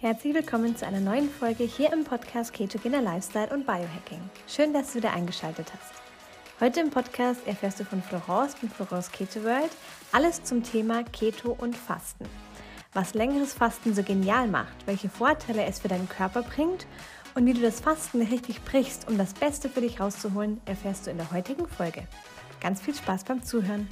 Herzlich willkommen zu einer neuen Folge hier im Podcast Ketogener Lifestyle und Biohacking. Schön, dass du wieder eingeschaltet hast. Heute im Podcast erfährst du von Florence und Florence Keto World alles zum Thema Keto und Fasten. Was längeres Fasten so genial macht, welche Vorteile es für deinen Körper bringt und wie du das Fasten richtig brichst, um das Beste für dich rauszuholen, erfährst du in der heutigen Folge. Ganz viel Spaß beim Zuhören.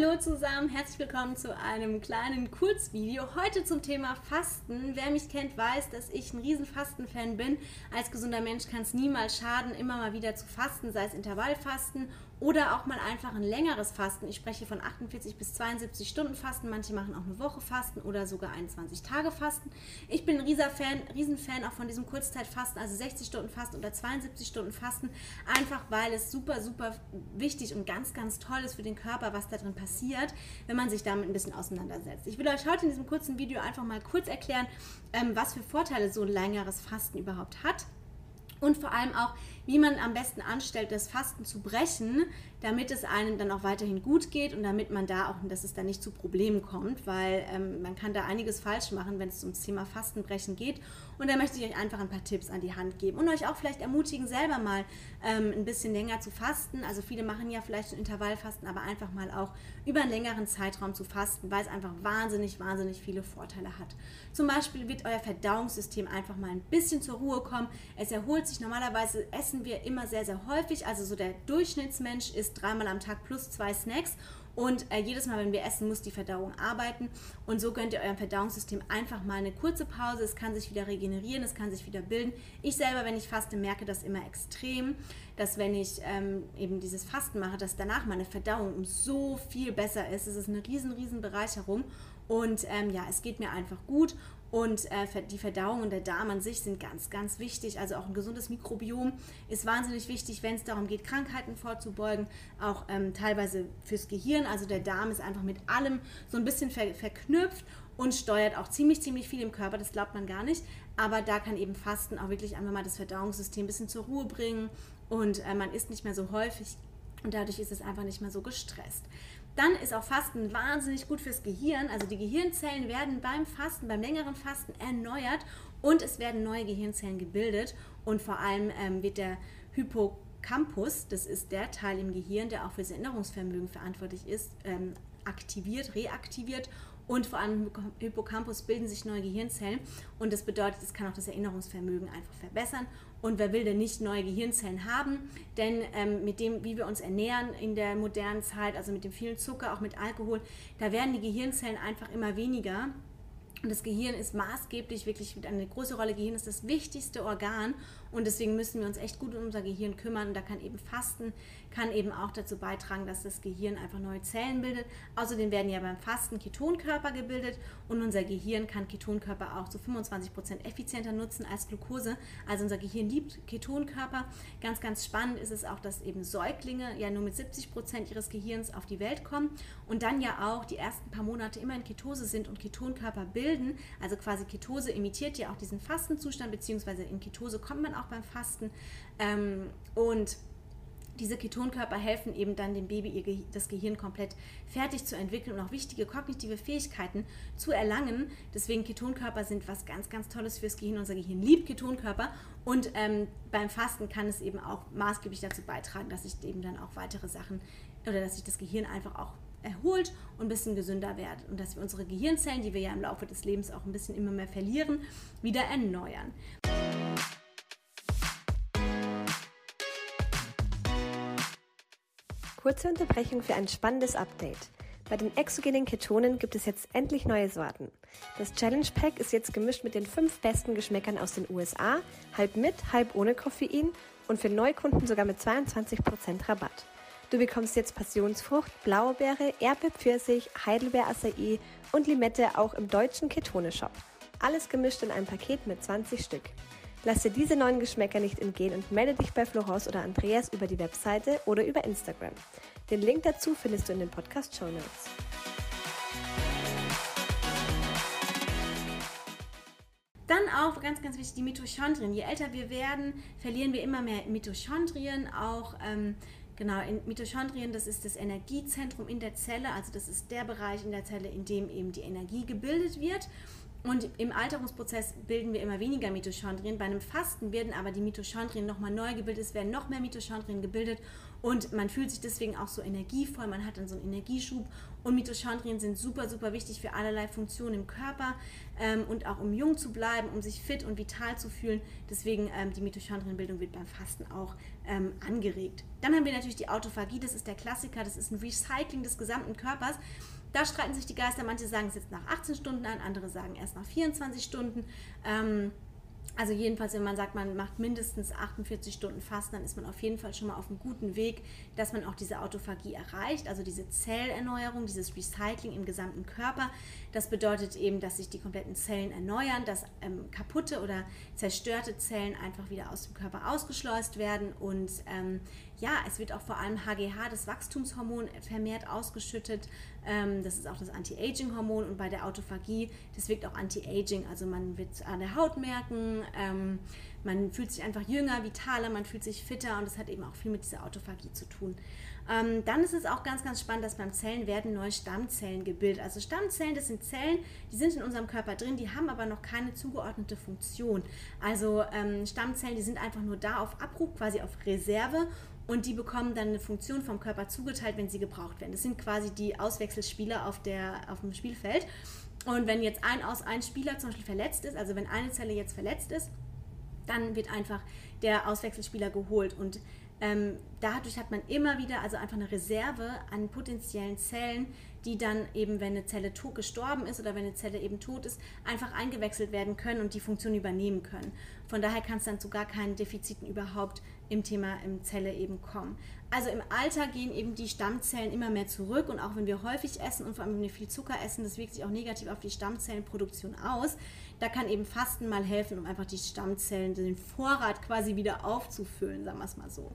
Hallo zusammen, herzlich willkommen zu einem kleinen Kurzvideo. Heute zum Thema Fasten. Wer mich kennt, weiß, dass ich ein riesen Fastenfan bin. Als gesunder Mensch kann es niemals schaden, immer mal wieder zu fasten, sei es Intervallfasten oder auch mal einfach ein längeres Fasten. Ich spreche von 48 bis 72 Stunden Fasten. Manche machen auch eine Woche Fasten oder sogar 21 Tage Fasten. Ich bin ein riesen Fan, riesen Fan auch von diesem Kurzzeitfasten, also 60 Stunden Fasten oder 72 Stunden Fasten. Einfach weil es super, super wichtig und ganz, ganz toll ist für den Körper, was da drin passiert, wenn man sich damit ein bisschen auseinandersetzt. Ich will euch heute in diesem kurzen Video einfach mal kurz erklären, ähm, was für Vorteile so ein längeres Fasten überhaupt hat und vor allem auch, wie man am besten anstellt, das Fasten zu brechen, damit es einem dann auch weiterhin gut geht und damit man da auch, dass es da nicht zu Problemen kommt, weil ähm, man kann da einiges falsch machen, wenn es ums Thema Fastenbrechen geht. Und da möchte ich euch einfach ein paar Tipps an die Hand geben und euch auch vielleicht ermutigen, selber mal ähm, ein bisschen länger zu fasten. Also viele machen ja vielleicht ein Intervallfasten, aber einfach mal auch über einen längeren Zeitraum zu fasten, weil es einfach wahnsinnig, wahnsinnig viele Vorteile hat. Zum Beispiel wird euer Verdauungssystem einfach mal ein bisschen zur Ruhe kommen. Es erholt sich. Normalerweise essen wir immer sehr, sehr häufig. Also so der Durchschnittsmensch isst dreimal am Tag plus zwei Snacks. Und äh, jedes Mal, wenn wir essen, muss die Verdauung arbeiten. Und so gönnt ihr eurem Verdauungssystem einfach mal eine kurze Pause. Es kann sich wieder regenerieren, es kann sich wieder bilden. Ich selber, wenn ich faste, merke das immer extrem, dass wenn ich ähm, eben dieses Fasten mache, dass danach meine Verdauung um so viel besser ist. Es ist eine riesen, riesen Bereicherung. Und ähm, ja, es geht mir einfach gut und äh, die Verdauung und der Darm an sich sind ganz, ganz wichtig. Also auch ein gesundes Mikrobiom ist wahnsinnig wichtig, wenn es darum geht, Krankheiten vorzubeugen. Auch ähm, teilweise fürs Gehirn. Also der Darm ist einfach mit allem so ein bisschen ver verknüpft und steuert auch ziemlich, ziemlich viel im Körper. Das glaubt man gar nicht. Aber da kann eben Fasten auch wirklich einfach mal das Verdauungssystem ein bisschen zur Ruhe bringen. Und äh, man isst nicht mehr so häufig. Und dadurch ist es einfach nicht mehr so gestresst. Dann ist auch Fasten wahnsinnig gut fürs Gehirn. Also die Gehirnzellen werden beim Fasten, beim längeren Fasten erneuert und es werden neue Gehirnzellen gebildet. Und vor allem ähm, wird der Hippocampus, das ist der Teil im Gehirn, der auch für das Erinnerungsvermögen verantwortlich ist, ähm, aktiviert, reaktiviert und vor allem im Hippocampus bilden sich neue Gehirnzellen und das bedeutet, es kann auch das Erinnerungsvermögen einfach verbessern. Und wer will denn nicht neue Gehirnzellen haben? Denn ähm, mit dem, wie wir uns ernähren in der modernen Zeit, also mit dem vielen Zucker, auch mit Alkohol, da werden die Gehirnzellen einfach immer weniger. Und das Gehirn ist maßgeblich, wirklich eine große Rolle. Gehirn ist das wichtigste Organ und deswegen müssen wir uns echt gut um unser Gehirn kümmern. Und da kann eben Fasten, kann eben auch dazu beitragen, dass das Gehirn einfach neue Zellen bildet. Außerdem werden ja beim Fasten Ketonkörper gebildet und unser Gehirn kann Ketonkörper auch zu 25 Prozent effizienter nutzen als Glucose. Also unser Gehirn liebt Ketonkörper. Ganz, ganz spannend ist es auch, dass eben Säuglinge ja nur mit 70 Prozent ihres Gehirns auf die Welt kommen und dann ja auch die ersten paar Monate immer in Ketose sind und Ketonkörper bilden. Also quasi Ketose imitiert ja auch diesen Fastenzustand, beziehungsweise in Ketose kommt man auch beim Fasten. Ähm, und diese Ketonkörper helfen eben dann dem Baby ihr, das Gehirn komplett fertig zu entwickeln und auch wichtige kognitive Fähigkeiten zu erlangen. Deswegen Ketonkörper sind was ganz, ganz Tolles fürs Gehirn. Unser Gehirn liebt Ketonkörper und ähm, beim Fasten kann es eben auch maßgeblich dazu beitragen, dass sich eben dann auch weitere Sachen oder dass sich das Gehirn einfach auch erholt und ein bisschen gesünder wird und dass wir unsere Gehirnzellen, die wir ja im Laufe des Lebens auch ein bisschen immer mehr verlieren, wieder erneuern. Kurze Unterbrechung für ein spannendes Update. Bei den exogenen Ketonen gibt es jetzt endlich neue Sorten. Das Challenge Pack ist jetzt gemischt mit den fünf besten Geschmäckern aus den USA, halb mit, halb ohne Koffein und für Neukunden sogar mit 22% Rabatt. Du bekommst jetzt Passionsfrucht, Blaubeere, Erdbeer, Pfirsich, Heidelbeer, Acai und Limette auch im deutschen Ketone-Shop. Alles gemischt in einem Paket mit 20 Stück. Lass dir diese neuen Geschmäcker nicht entgehen und melde dich bei Florence oder Andreas über die Webseite oder über Instagram. Den Link dazu findest du in den Podcast Show Notes. Dann auch ganz, ganz wichtig die Mitochondrien. Je älter wir werden, verlieren wir immer mehr Mitochondrien. Auch ähm, Genau, in Mitochondrien, das ist das Energiezentrum in der Zelle, also das ist der Bereich in der Zelle, in dem eben die Energie gebildet wird. Und im Alterungsprozess bilden wir immer weniger Mitochondrien. Bei einem Fasten werden aber die Mitochondrien nochmal neu gebildet, es werden noch mehr Mitochondrien gebildet und man fühlt sich deswegen auch so energievoll, man hat dann so einen Energieschub und Mitochondrien sind super, super wichtig für allerlei Funktionen im Körper ähm, und auch um jung zu bleiben, um sich fit und vital zu fühlen. Deswegen ähm, die Mitochondrienbildung wird beim Fasten auch ähm, angeregt. Dann haben wir natürlich die Autophagie, das ist der Klassiker, das ist ein Recycling des gesamten Körpers. Da streiten sich die Geister. Manche sagen es jetzt nach 18 Stunden an, andere sagen erst nach 24 Stunden. Ähm, also jedenfalls, wenn man sagt, man macht mindestens 48 Stunden Fasten, dann ist man auf jeden Fall schon mal auf einem guten Weg, dass man auch diese Autophagie erreicht, also diese Zellerneuerung, dieses Recycling im gesamten Körper. Das bedeutet eben, dass sich die kompletten Zellen erneuern, dass ähm, kaputte oder zerstörte Zellen einfach wieder aus dem Körper ausgeschleust werden und ähm, ja, es wird auch vor allem HGH, das Wachstumshormon, vermehrt ausgeschüttet. Ähm, das ist auch das Anti-Aging-Hormon und bei der Autophagie, das wirkt auch Anti-Aging. Also man wird an der Haut merken, ähm, man fühlt sich einfach jünger, vitaler, man fühlt sich fitter und das hat eben auch viel mit dieser Autophagie zu tun. Ähm, dann ist es auch ganz, ganz spannend, dass beim Zellen werden neue Stammzellen gebildet. Also Stammzellen, das sind Zellen, die sind in unserem Körper drin, die haben aber noch keine zugeordnete Funktion. Also ähm, Stammzellen, die sind einfach nur da auf Abruf, quasi auf Reserve und die bekommen dann eine Funktion vom Körper zugeteilt, wenn sie gebraucht werden. Das sind quasi die Auswechselspieler auf, der, auf dem Spielfeld. Und wenn jetzt ein, aus, ein Spieler zum Beispiel verletzt ist, also wenn eine Zelle jetzt verletzt ist, dann wird einfach der Auswechselspieler geholt. Und ähm, dadurch hat man immer wieder also einfach eine Reserve an potenziellen Zellen, die dann eben, wenn eine Zelle gestorben ist oder wenn eine Zelle eben tot ist, einfach eingewechselt werden können und die Funktion übernehmen können. Von daher kann es dann zu gar keinen Defiziten überhaupt im Thema im Zelle eben kommen. Also im Alter gehen eben die Stammzellen immer mehr zurück und auch wenn wir häufig essen und vor allem wenn wir viel Zucker essen, das wirkt sich auch negativ auf die Stammzellenproduktion aus. Da kann eben Fasten mal helfen, um einfach die Stammzellen, den Vorrat quasi wieder aufzufüllen, sagen wir es mal so.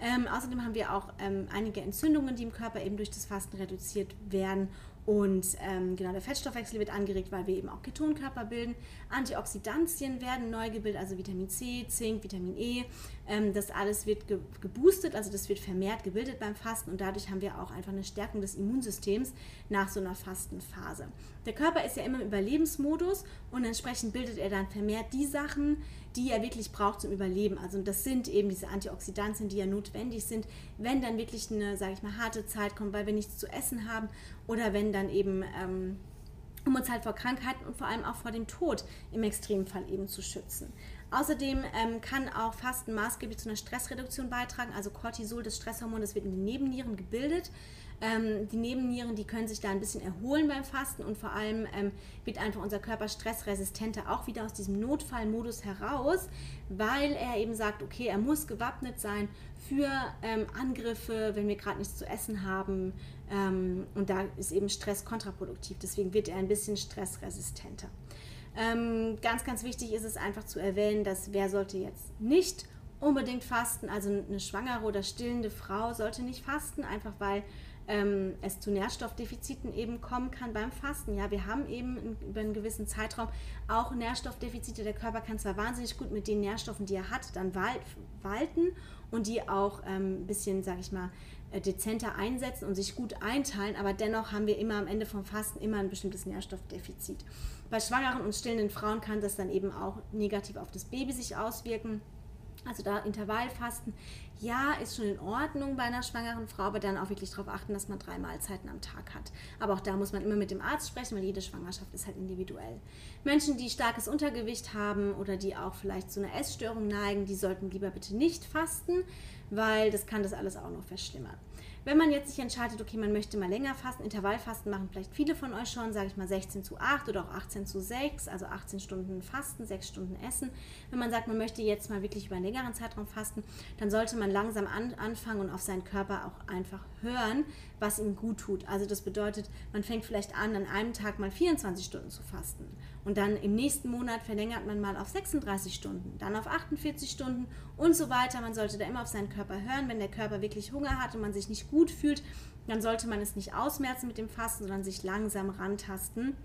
Ähm, außerdem haben wir auch ähm, einige Entzündungen, die im Körper eben durch das Fasten reduziert werden. Und ähm, genau der Fettstoffwechsel wird angeregt, weil wir eben auch Ketonkörper bilden. Antioxidantien werden neu gebildet, also Vitamin C, Zink, Vitamin E. Ähm, das alles wird ge geboostet, also das wird vermehrt gebildet beim Fasten und dadurch haben wir auch einfach eine Stärkung des Immunsystems nach so einer Fastenphase. Der Körper ist ja immer im Überlebensmodus und entsprechend bildet er dann vermehrt die Sachen, die er wirklich braucht zum Überleben. Also das sind eben diese Antioxidantien, die ja notwendig sind, wenn dann wirklich eine, sage ich mal, harte Zeit kommt, weil wir nichts zu essen haben oder wenn dann eben ähm, um uns halt vor Krankheiten und vor allem auch vor dem Tod im Extremfall eben zu schützen. Außerdem ähm, kann auch Fasten maßgeblich zu einer Stressreduktion beitragen. Also Cortisol, das Stresshormon, das wird in den Nebennieren gebildet. Ähm, die Nebennieren, die können sich da ein bisschen erholen beim Fasten und vor allem ähm, wird einfach unser Körper stressresistenter auch wieder aus diesem Notfallmodus heraus, weil er eben sagt, okay, er muss gewappnet sein für ähm, Angriffe, wenn wir gerade nichts zu essen haben. Ähm, und da ist eben Stress kontraproduktiv. Deswegen wird er ein bisschen stressresistenter. Ähm, ganz, ganz wichtig ist es einfach zu erwähnen, dass wer sollte jetzt nicht unbedingt fasten, also eine schwangere oder stillende Frau sollte nicht fasten, einfach weil ähm, es zu Nährstoffdefiziten eben kommen kann beim Fasten. Ja, wir haben eben über einen gewissen Zeitraum auch Nährstoffdefizite. Der Körper kann zwar wahnsinnig gut mit den Nährstoffen, die er hat, dann walten und die auch ähm, ein bisschen, sag ich mal, äh, dezenter einsetzen und sich gut einteilen, aber dennoch haben wir immer am Ende vom Fasten immer ein bestimmtes Nährstoffdefizit. Bei schwangeren und stillenden Frauen kann das dann eben auch negativ auf das Baby sich auswirken. Also da Intervallfasten, ja, ist schon in Ordnung bei einer schwangeren Frau, aber dann auch wirklich darauf achten, dass man drei Mahlzeiten am Tag hat. Aber auch da muss man immer mit dem Arzt sprechen, weil jede Schwangerschaft ist halt individuell. Menschen, die starkes Untergewicht haben oder die auch vielleicht zu einer Essstörung neigen, die sollten lieber bitte nicht fasten, weil das kann das alles auch noch verschlimmern. Wenn man jetzt sich entscheidet, okay, man möchte mal länger fasten, Intervallfasten machen vielleicht viele von euch schon, sage ich mal 16 zu 8 oder auch 18 zu 6, also 18 Stunden Fasten, 6 Stunden Essen. Wenn man sagt, man möchte jetzt mal wirklich über einen längeren Zeitraum fasten, dann sollte man langsam an, anfangen und auf seinen Körper auch einfach hören, was ihm gut tut. Also das bedeutet, man fängt vielleicht an, an einem Tag mal 24 Stunden zu fasten und dann im nächsten Monat verlängert man mal auf 36 Stunden, dann auf 48 Stunden und so weiter. Man sollte da immer auf seinen Körper hören. Wenn der Körper wirklich Hunger hat und man sich nicht gut fühlt, dann sollte man es nicht ausmerzen mit dem Fasten, sondern sich langsam rantasten.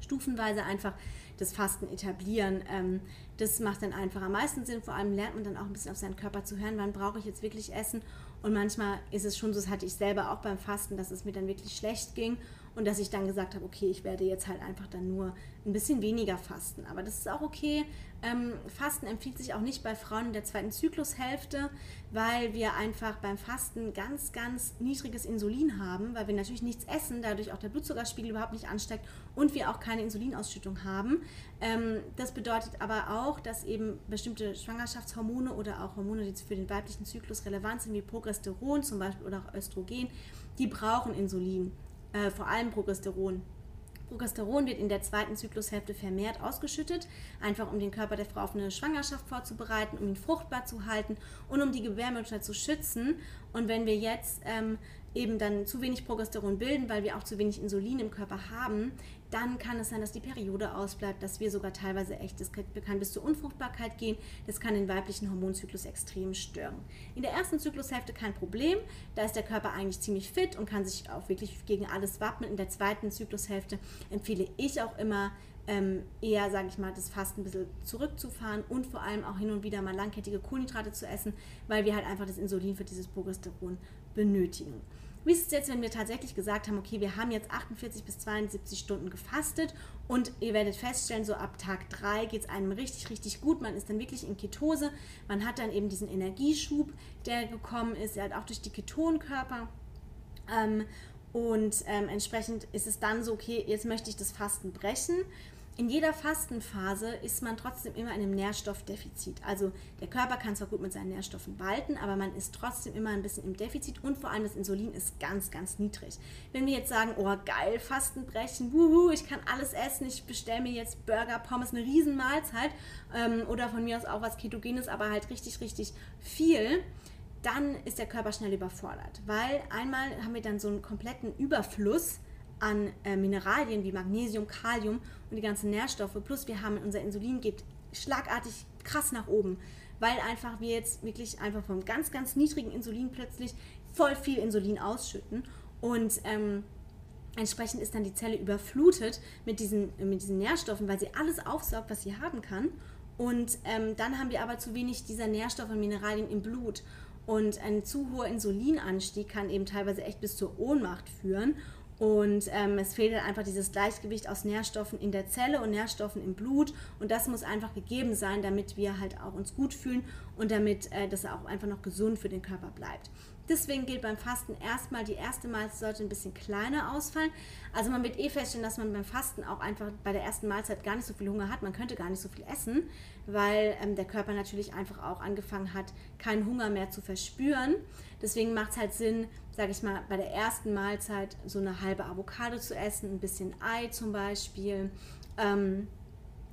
Stufenweise einfach das Fasten etablieren. Ähm, das macht dann einfach am meisten Sinn. Vor allem lernt man dann auch ein bisschen auf seinen Körper zu hören, wann brauche ich jetzt wirklich Essen Und manchmal ist es schon so, das hatte ich selber auch beim Fasten, dass es mir dann wirklich schlecht ging und dass ich dann gesagt habe, okay, ich werde jetzt halt einfach dann nur ein bisschen weniger fasten. Aber das ist auch okay. Ähm, fasten empfiehlt sich auch nicht bei Frauen in der zweiten Zyklushälfte, weil wir einfach beim Fasten ganz, ganz niedriges Insulin haben, weil wir natürlich nichts essen, dadurch auch der Blutzuckerspiegel überhaupt nicht ansteigt und wir auch keine Insulinausschüttung haben. Ähm, das bedeutet aber auch, dass eben bestimmte Schwangerschaftshormone oder auch Hormone, die für den weiblichen Zyklus relevant sind, wie Progesteron zum Beispiel oder auch Östrogen, die brauchen Insulin äh, vor allem Progesteron. Progesteron wird in der zweiten Zyklushälfte vermehrt ausgeschüttet, einfach um den Körper der Frau auf eine Schwangerschaft vorzubereiten, um ihn fruchtbar zu halten und um die Gebärmutter zu schützen. Und wenn wir jetzt ähm, eben dann zu wenig Progesteron bilden, weil wir auch zu wenig Insulin im Körper haben, dann kann es sein, dass die Periode ausbleibt, dass wir sogar teilweise echt, das kann bis zur Unfruchtbarkeit gehen, das kann den weiblichen Hormonzyklus extrem stören. In der ersten Zyklushälfte kein Problem, da ist der Körper eigentlich ziemlich fit und kann sich auch wirklich gegen alles wappnen. In der zweiten Zyklushälfte empfehle ich auch immer, ähm, eher, sage ich mal, das Fasten ein bisschen zurückzufahren und vor allem auch hin und wieder mal langkettige Kohlenhydrate zu essen, weil wir halt einfach das Insulin für dieses Progesteron benötigen. Wie ist es jetzt, wenn wir tatsächlich gesagt haben, okay, wir haben jetzt 48 bis 72 Stunden gefastet und ihr werdet feststellen, so ab Tag 3 geht es einem richtig, richtig gut. Man ist dann wirklich in Ketose. Man hat dann eben diesen Energieschub, der gekommen ist, halt auch durch die Ketonkörper. Ähm, und ähm, entsprechend ist es dann so, okay, jetzt möchte ich das Fasten brechen in jeder Fastenphase ist man trotzdem immer in einem Nährstoffdefizit. Also der Körper kann zwar gut mit seinen Nährstoffen walten, aber man ist trotzdem immer ein bisschen im Defizit und vor allem das Insulin ist ganz, ganz niedrig. Wenn wir jetzt sagen, oh geil, Fastenbrechen, wuhu, ich kann alles essen, ich bestelle mir jetzt Burger, Pommes, eine Riesenmahlzeit ähm, oder von mir aus auch was Ketogenes, aber halt richtig, richtig viel, dann ist der Körper schnell überfordert. Weil einmal haben wir dann so einen kompletten Überfluss an äh, Mineralien wie Magnesium, Kalium und die ganzen Nährstoffe. Plus wir haben unser Insulin geht schlagartig krass nach oben, weil einfach wir jetzt wirklich einfach vom ganz, ganz niedrigen Insulin plötzlich voll viel Insulin ausschütten und ähm, entsprechend ist dann die Zelle überflutet mit diesen, mit diesen Nährstoffen, weil sie alles aufsaugt, was sie haben kann. Und ähm, dann haben wir aber zu wenig dieser Nährstoffe und Mineralien im Blut. Und ein zu hoher Insulinanstieg kann eben teilweise echt bis zur Ohnmacht führen. Und ähm, es fehlt einfach dieses Gleichgewicht aus Nährstoffen in der Zelle und Nährstoffen im Blut. Und das muss einfach gegeben sein, damit wir halt auch uns gut fühlen und damit äh, das auch einfach noch gesund für den Körper bleibt. Deswegen gilt beim Fasten erstmal, die erste Mahlzeit sollte ein bisschen kleiner ausfallen. Also man wird eh feststellen, dass man beim Fasten auch einfach bei der ersten Mahlzeit gar nicht so viel Hunger hat. Man könnte gar nicht so viel essen, weil ähm, der Körper natürlich einfach auch angefangen hat, keinen Hunger mehr zu verspüren. Deswegen macht es halt Sinn, sage ich mal, bei der ersten Mahlzeit so eine halbe Avocado zu essen, ein bisschen Ei zum Beispiel. Ähm,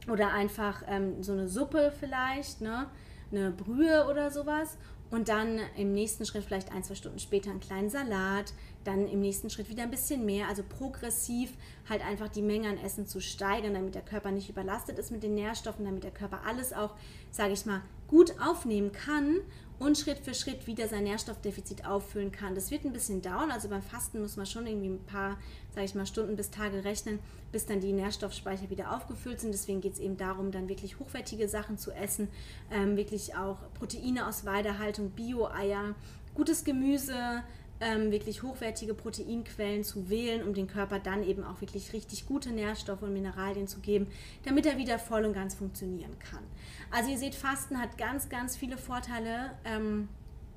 oder einfach ähm, so eine Suppe vielleicht, ne? eine Brühe oder sowas und dann im nächsten Schritt vielleicht ein, zwei Stunden später einen kleinen Salat, dann im nächsten Schritt wieder ein bisschen mehr, also progressiv halt einfach die Menge an Essen zu steigern, damit der Körper nicht überlastet ist mit den Nährstoffen, damit der Körper alles auch, sage ich mal, gut aufnehmen kann und Schritt für Schritt wieder sein Nährstoffdefizit auffüllen kann. Das wird ein bisschen dauern, also beim Fasten muss man schon irgendwie ein paar, sage ich mal, Stunden bis Tage rechnen, bis dann die Nährstoffspeicher wieder aufgefüllt sind. Deswegen geht es eben darum, dann wirklich hochwertige Sachen zu essen, ähm, wirklich auch Proteine aus Weidehaltung, Bio-Eier, gutes Gemüse, ähm, wirklich hochwertige Proteinquellen zu wählen, um den Körper dann eben auch wirklich richtig gute Nährstoffe und Mineralien zu geben, damit er wieder voll und ganz funktionieren kann. Also ihr seht, Fasten hat ganz, ganz viele Vorteile. Ähm,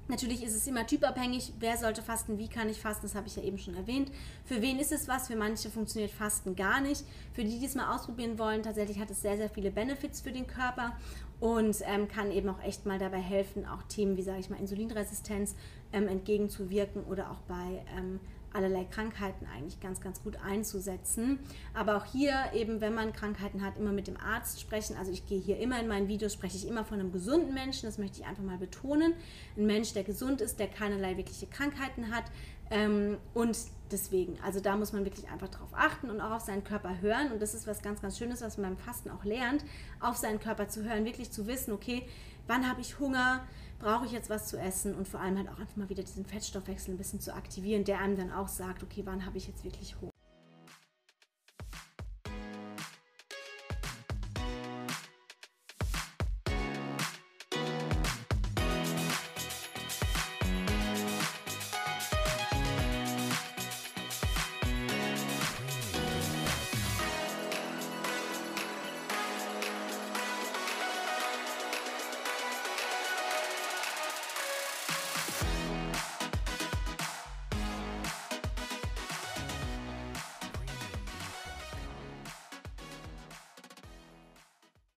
Natürlich ist es immer typabhängig, wer sollte fasten, wie kann ich fasten, das habe ich ja eben schon erwähnt. Für wen ist es was? Für manche funktioniert Fasten gar nicht. Für die, die es mal ausprobieren wollen, tatsächlich hat es sehr, sehr viele Benefits für den Körper und ähm, kann eben auch echt mal dabei helfen, auch Themen wie, sage ich mal, Insulinresistenz ähm, entgegenzuwirken oder auch bei ähm, allerlei Krankheiten eigentlich ganz, ganz gut einzusetzen. Aber auch hier eben, wenn man Krankheiten hat, immer mit dem Arzt sprechen. Also ich gehe hier immer in meinen Videos, spreche ich immer von einem gesunden Menschen, das möchte ich einfach mal betonen. Ein Mensch, der gesund ist, der keinerlei wirkliche Krankheiten hat. Ähm, und deswegen, also da muss man wirklich einfach drauf achten und auch auf seinen Körper hören. Und das ist was ganz, ganz Schönes, was man beim Fasten auch lernt, auf seinen Körper zu hören, wirklich zu wissen, okay, wann habe ich Hunger, brauche ich jetzt was zu essen und vor allem halt auch einfach mal wieder diesen Fettstoffwechsel ein bisschen zu aktivieren, der einem dann auch sagt, okay, wann habe ich jetzt wirklich Hunger.